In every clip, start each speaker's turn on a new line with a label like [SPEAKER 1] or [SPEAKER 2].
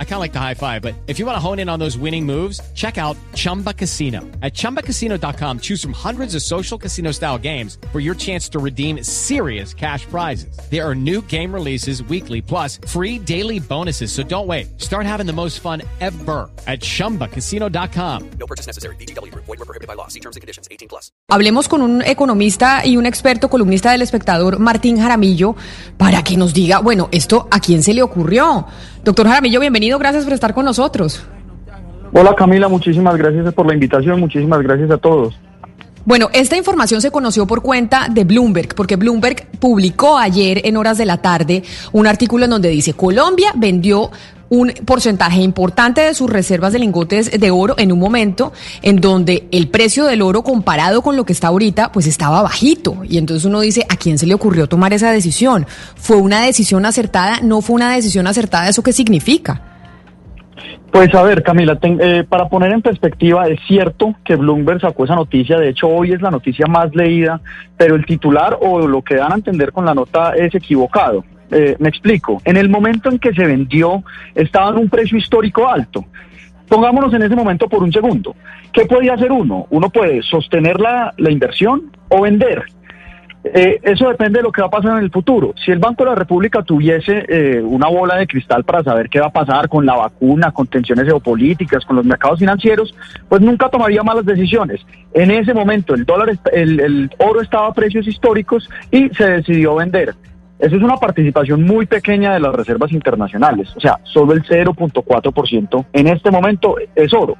[SPEAKER 1] I kind of like the high five, but if you want to hone in on those winning moves, check out Chumba Casino. At ChumbaCasino.com, choose from hundreds of social casino style games for your chance to redeem serious cash prizes. There are new game releases weekly, plus free daily bonuses. So don't wait. Start having the most fun ever at ChumbaCasino.com. No purchase necessary. BGW. Void were prohibited by law. See terms and conditions. 18 plus. Hablemos con un economista y un experto columnista del espectador, Martín Jaramillo, para que nos diga, bueno, es a quién se le ocurrió? Doctor Jaramillo, bienvenido, gracias por estar con nosotros.
[SPEAKER 2] Hola Camila, muchísimas gracias por la invitación, muchísimas gracias a todos.
[SPEAKER 1] Bueno, esta información se conoció por cuenta de Bloomberg, porque Bloomberg publicó ayer en horas de la tarde un artículo en donde dice Colombia vendió un porcentaje importante de sus reservas de lingotes de oro en un momento en donde el precio del oro comparado con lo que está ahorita pues estaba bajito y entonces uno dice a quién se le ocurrió tomar esa decisión fue una decisión acertada no fue una decisión acertada eso qué significa
[SPEAKER 2] pues a ver, Camila, eh, para poner en perspectiva, es cierto que Bloomberg sacó esa noticia, de hecho hoy es la noticia más leída, pero el titular o lo que dan a entender con la nota es equivocado. Eh, me explico, en el momento en que se vendió estaba en un precio histórico alto. Pongámonos en ese momento por un segundo. ¿Qué podía hacer uno? Uno puede sostener la, inversión o vender. Eh, eso depende de lo que va a pasar en el futuro. Si el Banco de la República tuviese eh, una bola de cristal para saber qué va a pasar con la vacuna, con tensiones geopolíticas, con los mercados financieros, pues nunca tomaría malas decisiones. En ese momento el dólar, el oro estaba a precios históricos y se decidió vender. Eso es una participación muy pequeña de las reservas internacionales, o sea, solo el 0.4% en este momento es oro.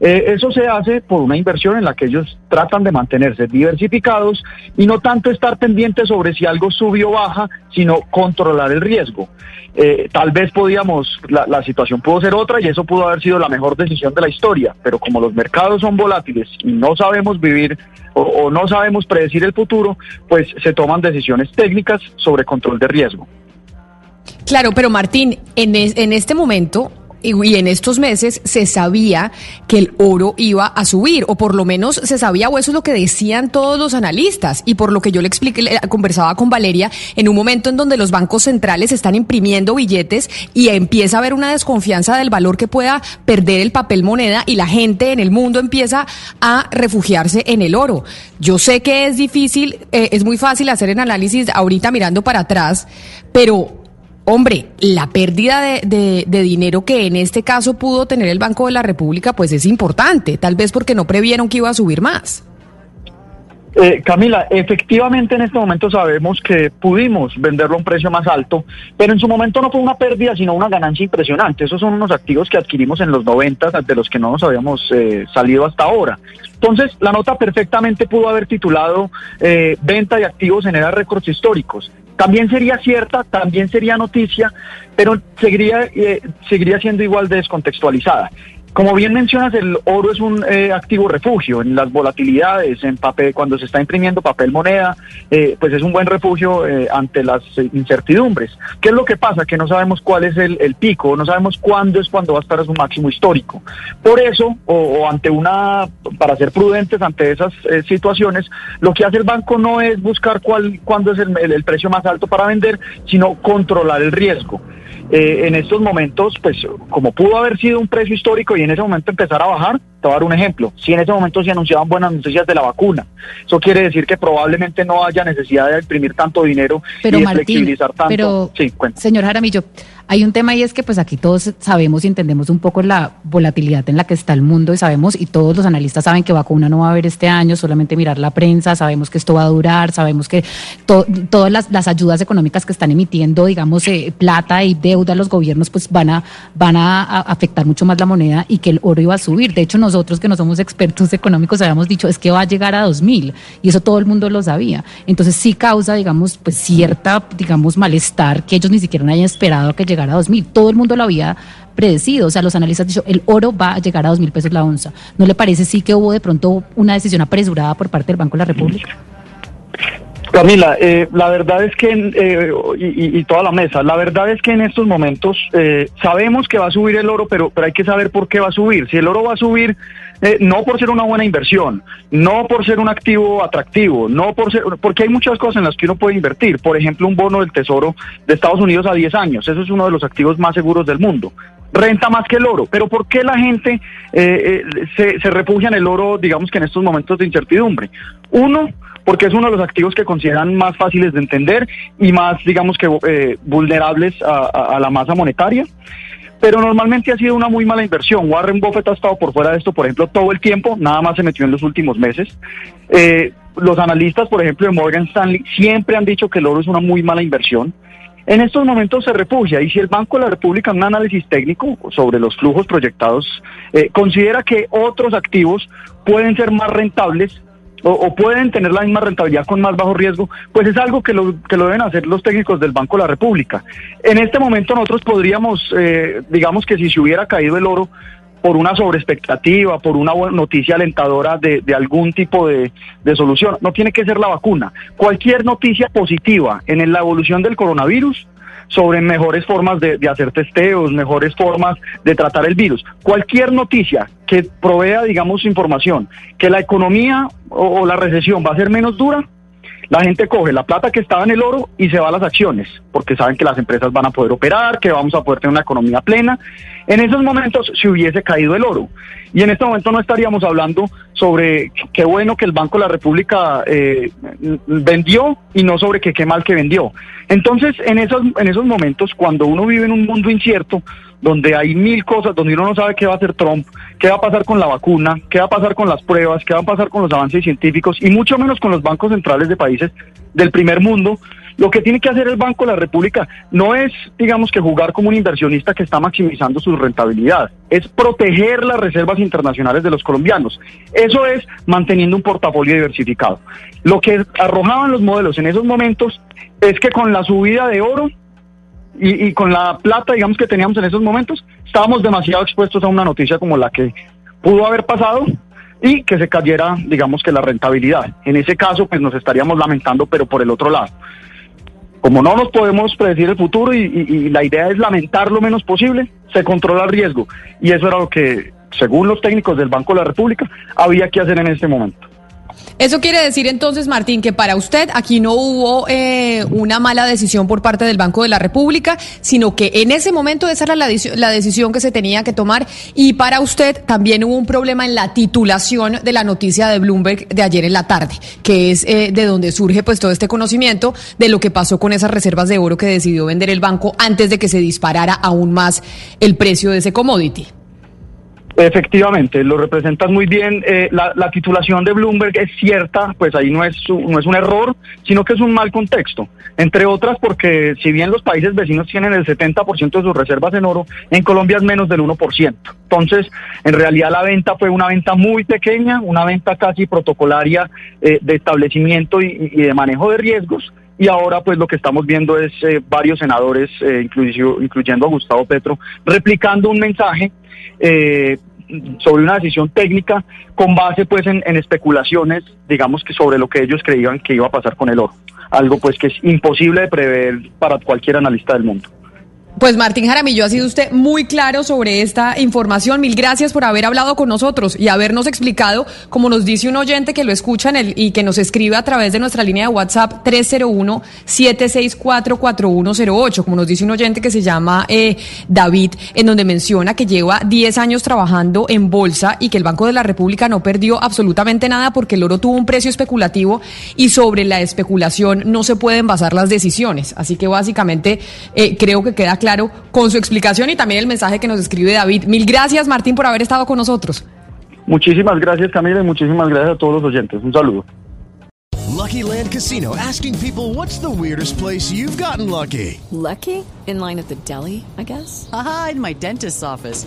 [SPEAKER 2] Eh, eso se hace por una inversión en la que ellos tratan de mantenerse diversificados y no tanto estar pendientes sobre si algo subió o baja, sino controlar el riesgo. Eh, tal vez podíamos, la, situación pudo ser otra y eso pudo haber sido la mejor decisión de la historia, pero como los mercados son volátiles y no sabemos vivir o, no sabemos predecir el futuro, pues se toman decisiones técnicas sobre control de riesgo.
[SPEAKER 1] Claro, pero Martín, en, en este momento y, en estos meses se sabía que el oro iba a subir, o por lo menos se sabía, o eso es lo que decían todos los analistas, y por lo que yo le expliqué, conversaba con Valeria, en un momento en donde los bancos centrales están imprimiendo billetes y empieza a haber una desconfianza del valor que pueda perder el papel moneda y la gente en el mundo empieza a refugiarse en el oro. Yo sé que es difícil, eh, es muy fácil hacer el análisis ahorita mirando para atrás, pero Hombre, la pérdida de, dinero que en este caso pudo tener el Banco de la República, pues es importante, tal vez porque no previeron que iba a subir más.
[SPEAKER 2] Eh, Camila, efectivamente en este momento sabemos que pudimos venderlo a un precio más alto, pero en su momento no fue una pérdida, sino una ganancia impresionante. Esos son unos activos que adquirimos en los 90, de los que no nos habíamos eh, salido hasta ahora. Entonces, la nota perfectamente pudo haber titulado eh, Venta de activos en eras récords históricos. También sería cierta, también sería noticia, pero seguiría, eh, seguiría siendo igual de descontextualizada. Como bien mencionas, el oro es un eh, activo refugio en las volatilidades, en papel, cuando se está imprimiendo papel moneda, eh, pues es un buen refugio eh, ante las incertidumbres. ¿Qué es lo que pasa? Que no sabemos cuál es el, pico, no sabemos cuándo es cuando va a estar a su máximo histórico. Por eso, o, ante una, para ser prudentes ante esas situaciones, lo que hace el banco no es buscar cuál, cuándo es el precio más alto para vender, sino controlar el riesgo. Eh, en estos momentos, pues como pudo haber sido un precio histórico y en ese momento empezar a bajar, te voy a dar un ejemplo. Si en ese momento se anunciaban buenas noticias de la vacuna, eso quiere decir que probablemente no haya necesidad de imprimir tanto dinero y de flexibilizar tanto.
[SPEAKER 1] Pero, sí, señor Jaramillo, hay un tema y es que pues aquí todos sabemos y entendemos un poco la volatilidad en la que está el mundo y sabemos y todos los analistas saben que vacuna no va a haber este año, solamente mirar la prensa, sabemos que esto va a durar, sabemos que todas las, ayudas económicas que están emitiendo, digamos, eh, plata y deuda los gobiernos pues van a, van a, afectar mucho más la moneda y que el oro iba a subir. De hecho, nosotros que no somos expertos económicos habíamos dicho es que va a llegar a 2000 y eso todo el mundo lo sabía. Entonces sí causa, digamos, pues cierta, digamos, malestar que ellos ni siquiera hayan esperado que llegara llegar a 2.000. Todo el mundo lo había predecido. O sea, los analistas han dicho, el oro va a llegar a 2.000 pesos la onza. ¿No le parece sí que hubo de pronto una decisión apresurada por parte del Banco de la República?
[SPEAKER 2] Camila, eh, la verdad es que, eh, y, toda la mesa, la verdad es que en estos momentos eh, sabemos que va a subir el oro, pero, pero hay que saber por qué va a subir. Si el oro va a subir eh, no por ser una buena inversión, no por ser un activo atractivo, no por ser, porque hay muchas cosas en las que uno puede invertir. Por ejemplo, un bono del Tesoro de Estados Unidos a 10 años, eso es uno de los activos más seguros del mundo. Renta más que el oro, pero ¿por qué la gente eh, eh, se, se refugia en el oro, digamos que en estos momentos de incertidumbre? Uno, porque es uno de los activos que consideran más fáciles de entender y más, digamos que, vulnerables a la masa monetaria pero normalmente ha sido una muy mala inversión. Warren Buffett ha estado por fuera de esto, por ejemplo, todo el tiempo, nada más se metió en los últimos meses. Eh, los analistas, por ejemplo, de Morgan Stanley, siempre han dicho que el oro es una muy mala inversión. En estos momentos se refugia y si el Banco de la República, en un análisis técnico sobre los flujos proyectados, eh, considera que otros activos pueden ser más rentables, o, pueden tener la misma rentabilidad con más bajo riesgo, pues es algo que lo, que lo deben hacer los técnicos del Banco de la República. En este momento nosotros podríamos, eh, digamos que si se hubiera caído el oro por una sobreexpectativa, por una noticia alentadora de, de algún tipo de, de, solución, no tiene que ser la vacuna. Cualquier noticia positiva en la evolución del coronavirus sobre mejores formas de, hacer testeos, mejores formas de tratar el virus. Cualquier noticia que provea, digamos, información, que la economía o, la recesión va a ser menos dura, la gente coge la plata que estaba en el oro y se va a las acciones, porque saben que las empresas van a poder operar, que vamos a poder tener una economía plena. En esos momentos se hubiese caído el oro. Y en este momento no estaríamos hablando sobre qué bueno que el Banco de la República eh, vendió y no sobre qué mal que vendió. Entonces, en esos, en esos momentos, cuando uno vive en un mundo incierto, donde hay mil cosas, donde uno no sabe qué va a hacer Trump, qué va a pasar con la vacuna, qué va a pasar con las pruebas, qué va a pasar con los avances científicos y mucho menos con los bancos centrales de países del primer mundo, lo que tiene que hacer el Banco de la República no es, digamos, que jugar como un inversionista que está maximizando su rentabilidad, es proteger las reservas internacionales de los colombianos. Eso es manteniendo un portafolio diversificado. Lo que arrojaban los modelos en esos momentos es que con la subida de oro y, con la plata, digamos, que teníamos en esos momentos, estábamos demasiado expuestos a una noticia como la que pudo haber pasado y que se cayera, digamos, que la rentabilidad. En ese caso, pues nos estaríamos lamentando, pero por el otro lado. Como no nos podemos predecir el futuro y, y la idea es lamentar lo menos posible, se controla el riesgo. Y eso era lo que, según los técnicos del Banco de la República, había que hacer en este momento.
[SPEAKER 3] Eso quiere decir entonces, Martín, que para usted aquí no hubo eh, una mala decisión por parte del Banco de la República, sino que en ese momento esa era la, decisión que se tenía que tomar y para usted también hubo un problema en la titulación de la noticia de Bloomberg de ayer en la tarde, que es eh, de donde surge pues todo este conocimiento de lo que pasó con esas reservas de oro que decidió vender el banco antes de que se disparara aún más el precio de ese commodity.
[SPEAKER 2] Efectivamente, lo representas muy bien. Eh, la, titulación de Bloomberg es cierta, pues ahí no es, no es un error, sino que es un mal contexto. Entre otras porque si bien los países vecinos tienen el 70% de sus reservas en oro, en Colombia es menos del 1%. Entonces, en realidad la venta fue una venta muy pequeña, una venta casi protocolaria eh, de establecimiento y, de manejo de riesgos. Y ahora pues lo que estamos viendo es eh, varios senadores, incluyendo a Gustavo Petro, replicando un mensaje eh, sobre una decisión técnica con base pues en, en, especulaciones, digamos que sobre lo que ellos creían que iba a pasar con el oro, algo pues que es imposible de prever para cualquier analista del mundo.
[SPEAKER 3] Pues Martín Jaramillo, ha sido usted muy claro sobre esta información. Mil gracias por haber hablado con nosotros y habernos explicado, como nos dice un oyente que lo escucha en el, y que nos escribe a través de nuestra línea de WhatsApp 301-764-4108, como nos dice un oyente que se llama eh, David, en donde menciona que lleva 10 años trabajando en bolsa y que el Banco de la República no perdió absolutamente nada porque el oro tuvo un precio especulativo y sobre la especulación no se pueden basar las decisiones. Así que básicamente eh, creo que queda claro claro con su explicación y también el mensaje que nos escribe David. Mil gracias, Martín, por haber estado con nosotros.
[SPEAKER 2] Muchísimas gracias, Camila, y muchísimas gracias a todos los oyentes. Un saludo.
[SPEAKER 4] Lucky Land Casino asking people what's the weirdest place you've gotten lucky.
[SPEAKER 5] Lucky? In line at the deli, I guess.
[SPEAKER 6] Aha, in my dentist's office.